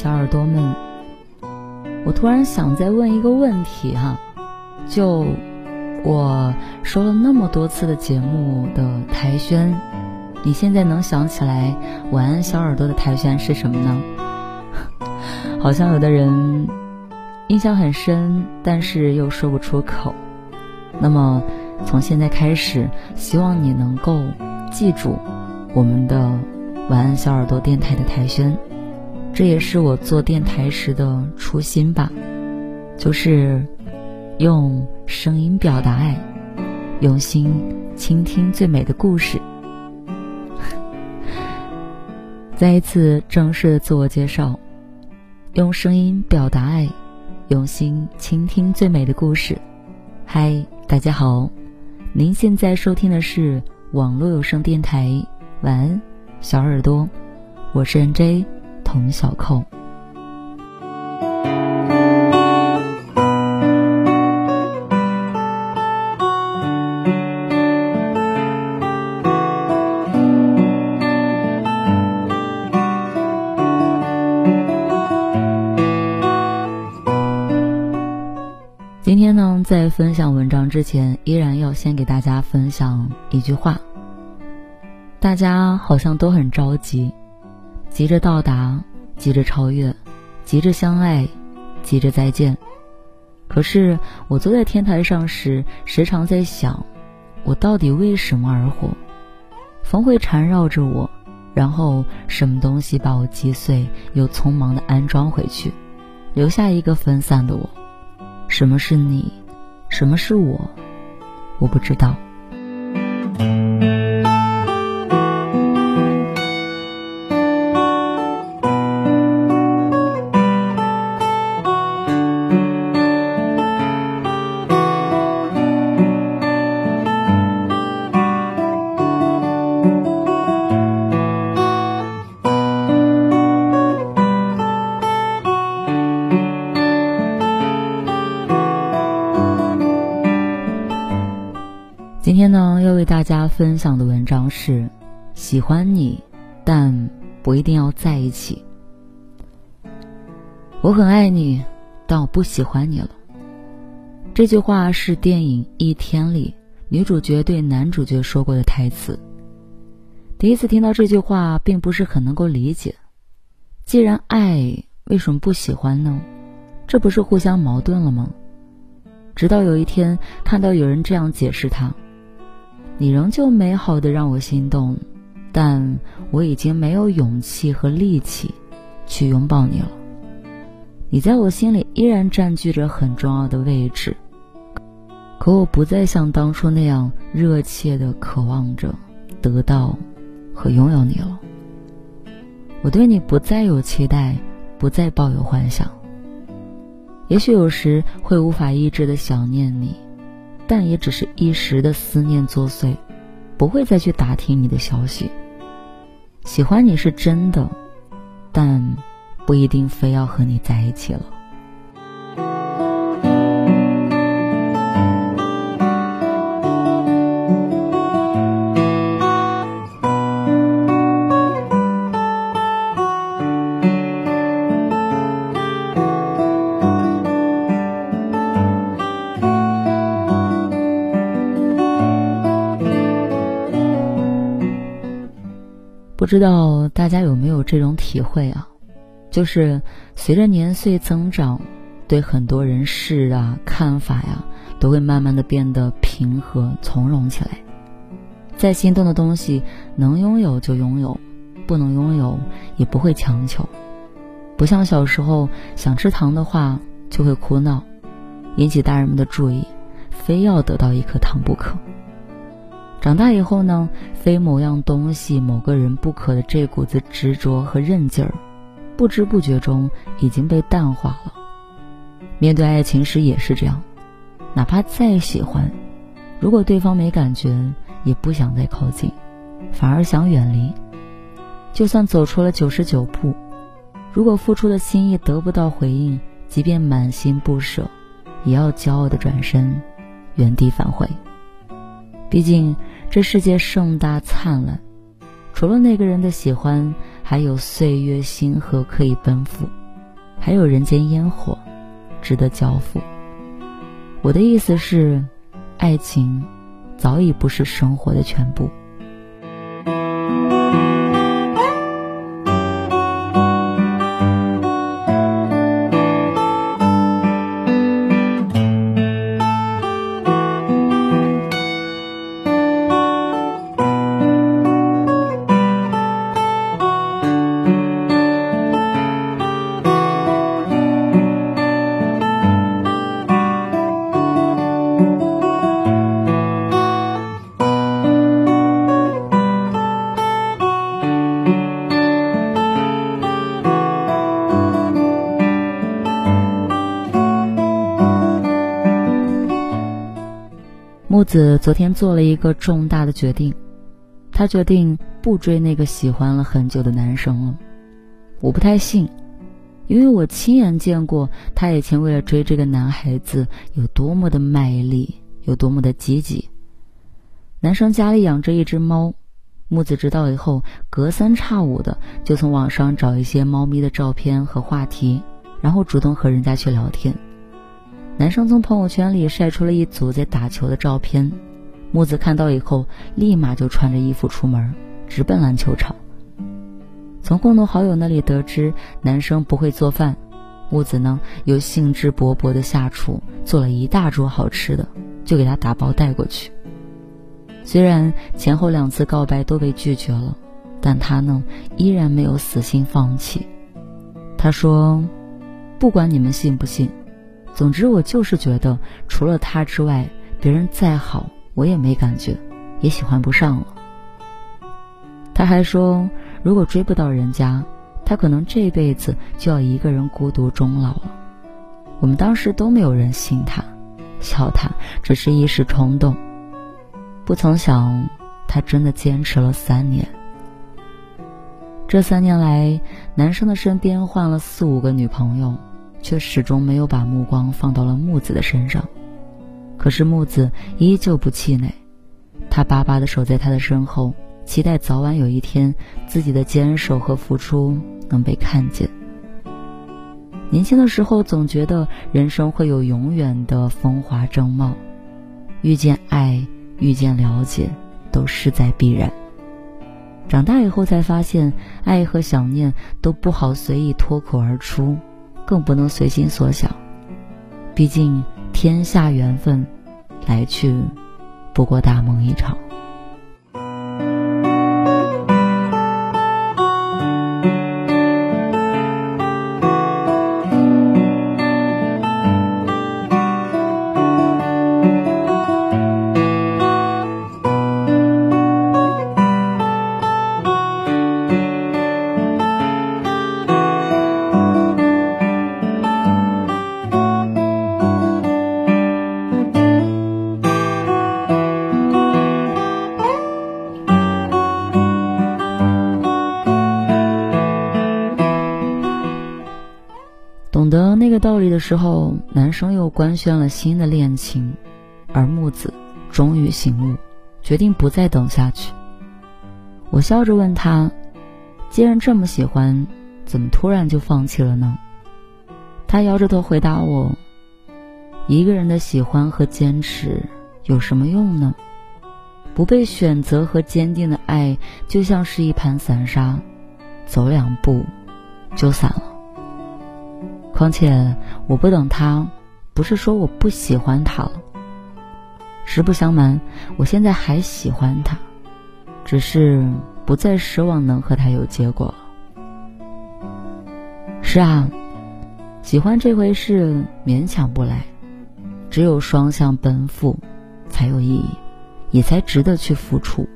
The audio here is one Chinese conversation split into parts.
小耳朵们，我突然想再问一个问题哈，就我说了那么多次的节目的台宣，你现在能想起来晚安小耳朵的台宣是什么呢？好像有的人印象很深，但是又说不出口。那么从现在开始，希望你能够记住我们的晚安小耳朵电台的台宣。这也是我做电台时的初心吧，就是用声音表达爱，用心倾听最美的故事。再一次正式的自我介绍，用声音表达爱，用心倾听最美的故事。嗨，大家好，您现在收听的是网络有声电台，晚安，小耳朵，我是 N J。童小扣。今天呢，在分享文章之前，依然要先给大家分享一句话。大家好像都很着急。急着到达，急着超越，急着相爱，急着再见。可是我坐在天台上时，时常在想，我到底为什么而活？风会缠绕着我，然后什么东西把我击碎，又匆忙的安装回去，留下一个分散的我。什么是你？什么是我？我不知道。大家分享的文章是：喜欢你，但不一定要在一起。我很爱你，但我不喜欢你了。这句话是电影《一天》里女主角对男主角说过的台词。第一次听到这句话，并不是很能够理解。既然爱，为什么不喜欢呢？这不是互相矛盾了吗？直到有一天看到有人这样解释他。你仍旧美好的让我心动，但我已经没有勇气和力气去拥抱你了。你在我心里依然占据着很重要的位置，可我不再像当初那样热切的渴望着得到和拥有你了。我对你不再有期待，不再抱有幻想。也许有时会无法抑制的想念你。但也只是一时的思念作祟，不会再去打听你的消息。喜欢你是真的，但不一定非要和你在一起了。不知道大家有没有这种体会啊？就是随着年岁增长，对很多人事啊看法呀，都会慢慢的变得平和从容起来。再心动的东西，能拥有就拥有，不能拥有也不会强求。不像小时候想吃糖的话，就会哭闹，引起大人们的注意，非要得到一颗糖不可。长大以后呢，非某样东西、某个人不可的这股子执着和韧劲儿，不知不觉中已经被淡化了。面对爱情时也是这样，哪怕再喜欢，如果对方没感觉，也不想再靠近，反而想远离。就算走出了九十九步，如果付出的心意得不到回应，即便满心不舍，也要骄傲的转身，原地返回。毕竟，这世界盛大灿烂，除了那个人的喜欢，还有岁月星河可以奔赴。还有人间烟火，值得交付。我的意思是，爱情早已不是生活的全部。子昨天做了一个重大的决定，他决定不追那个喜欢了很久的男生了。我不太信，因为我亲眼见过他以前为了追这个男孩子有多么的卖力，有多么的积极。男生家里养着一只猫，木子知道以后，隔三差五的就从网上找一些猫咪的照片和话题，然后主动和人家去聊天。男生从朋友圈里晒出了一组在打球的照片，木子看到以后，立马就穿着衣服出门，直奔篮球场。从共同好友那里得知男生不会做饭，木子呢又兴致勃勃的下厨，做了一大桌好吃的，就给他打包带过去。虽然前后两次告白都被拒绝了，但他呢依然没有死心放弃。他说：“不管你们信不信。”总之，我就是觉得，除了他之外，别人再好，我也没感觉，也喜欢不上了。他还说，如果追不到人家，他可能这辈子就要一个人孤独终老了。我们当时都没有人信他，笑他只是一时冲动。不曾想，他真的坚持了三年。这三年来，男生的身边换了四五个女朋友。却始终没有把目光放到了木子的身上，可是木子依旧不气馁，他巴巴的守在他的身后，期待早晚有一天自己的坚守和付出能被看见。年轻的时候总觉得人生会有永远的风华正茂，遇见爱，遇见了解，都势在必然。长大以后才发现，爱和想念都不好随意脱口而出。更不能随心所想，毕竟天下缘分，来去不过大梦一场。懂得那个道理的时候，男生又官宣了新的恋情，而木子终于醒悟，决定不再等下去。我笑着问他：“既然这么喜欢，怎么突然就放弃了呢？”他摇着头回答我：“一个人的喜欢和坚持有什么用呢？不被选择和坚定的爱，就像是一盘散沙，走两步就散了。”况且我不等他，不是说我不喜欢他了。实不相瞒，我现在还喜欢他，只是不再奢望能和他有结果。是啊，喜欢这回事勉强不来，只有双向奔赴才有意义，也才值得去付出。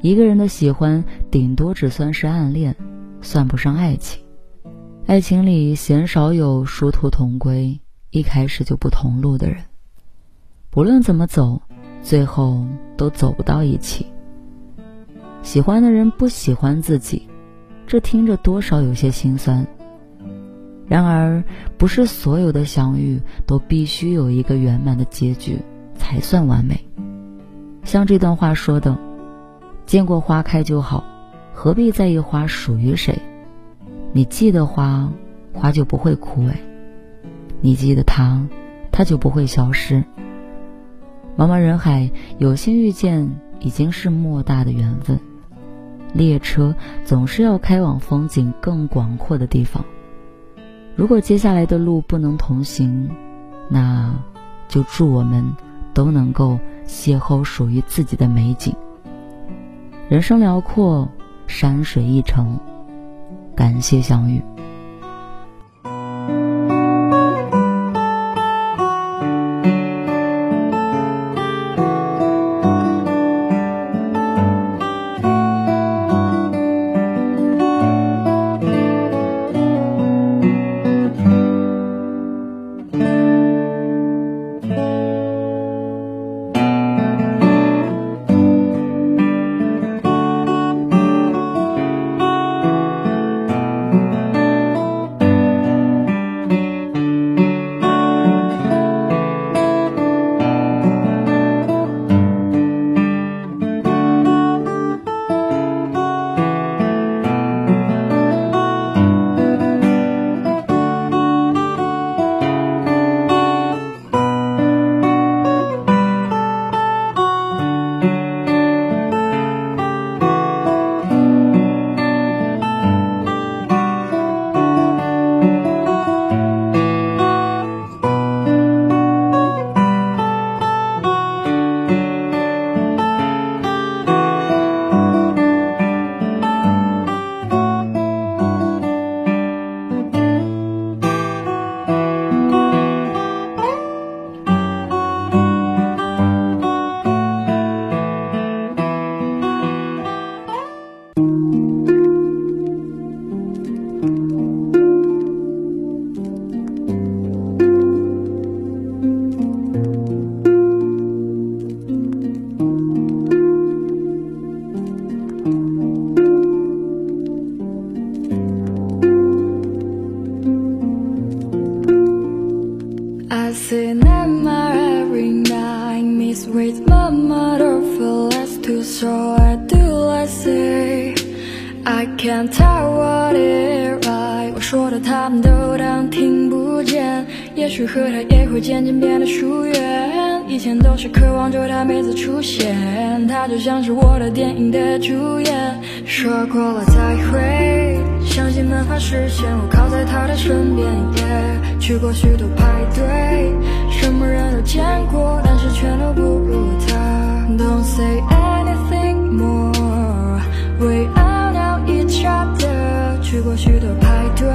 一个人的喜欢顶多只算是暗恋，算不上爱情。爱情里鲜少有殊途同归、一开始就不同路的人。不论怎么走，最后都走不到一起。喜欢的人不喜欢自己，这听着多少有些心酸。然而，不是所有的相遇都必须有一个圆满的结局才算完美。像这段话说的：“见过花开就好，何必在意花属于谁。”你记得花，花就不会枯萎；你记得他，他就不会消失。茫茫人海，有幸遇见已经是莫大的缘分。列车总是要开往风景更广阔的地方。如果接下来的路不能同行，那就祝我们都能够邂逅属于自己的美景。人生辽阔，山水一程，感谢相遇。也许和他也会渐渐变得疏远。以前都是渴望着他每次出现，他就像是我的电影的主演。说过了再会，相信办法实现。我靠在他的身边，也去过许多派对，什么人都见过，但是全都不如他。Don't say anything more, we know each other.。去过许多派对，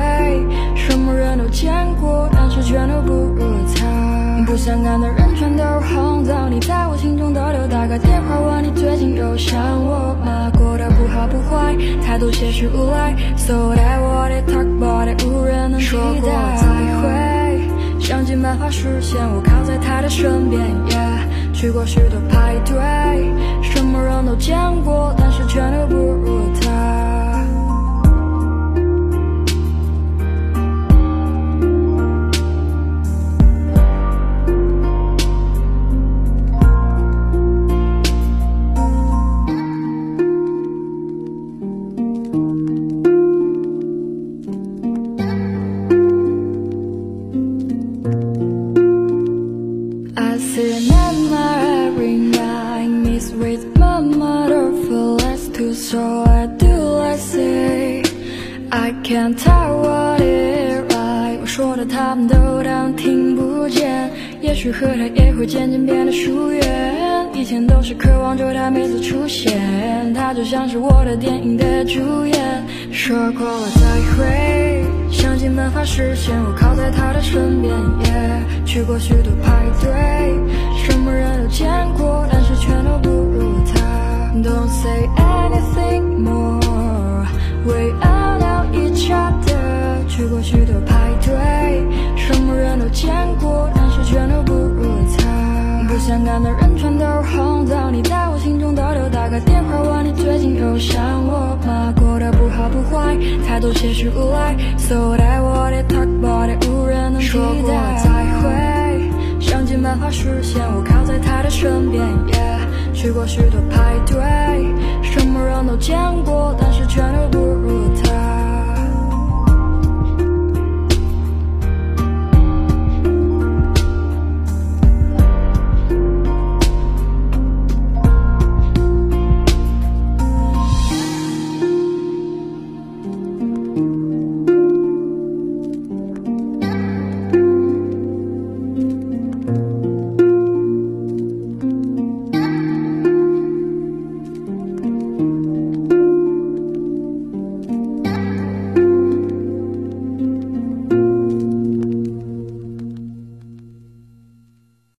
什么人都见过，但是全都不如他。不相干的人全都轰走，你在我心中逗留。打个电话问你最近有想我吗？过得不好不坏，态度些许无赖。So that what it talk about，it，无人能替代。说过再会，想尽办法实现。我靠在他的身边，yeah。去过许多派对，什么人都见过，但是全都不如他。也许和他也会渐渐变得疏远。以前都是渴望着他每次出现，他就像是我的电影的主演。说过了再会，想尽办法实现。我靠在他的身边，也去过许多派对，什么人都见过，但是全都不如他。Don't say anything more, we are now each other。去过许多派对，什么人都见过，全都不如他。不相干的人全都轰走，你在我心中逗留。打个电话问你最近有想我吗？过得不好不坏，太多些许无赖。So that what it talk about it，无人能替代。说过再会，想尽办法实现。我靠在他的身边，yeah。去过许多派对，什么人都见过，但是全都不。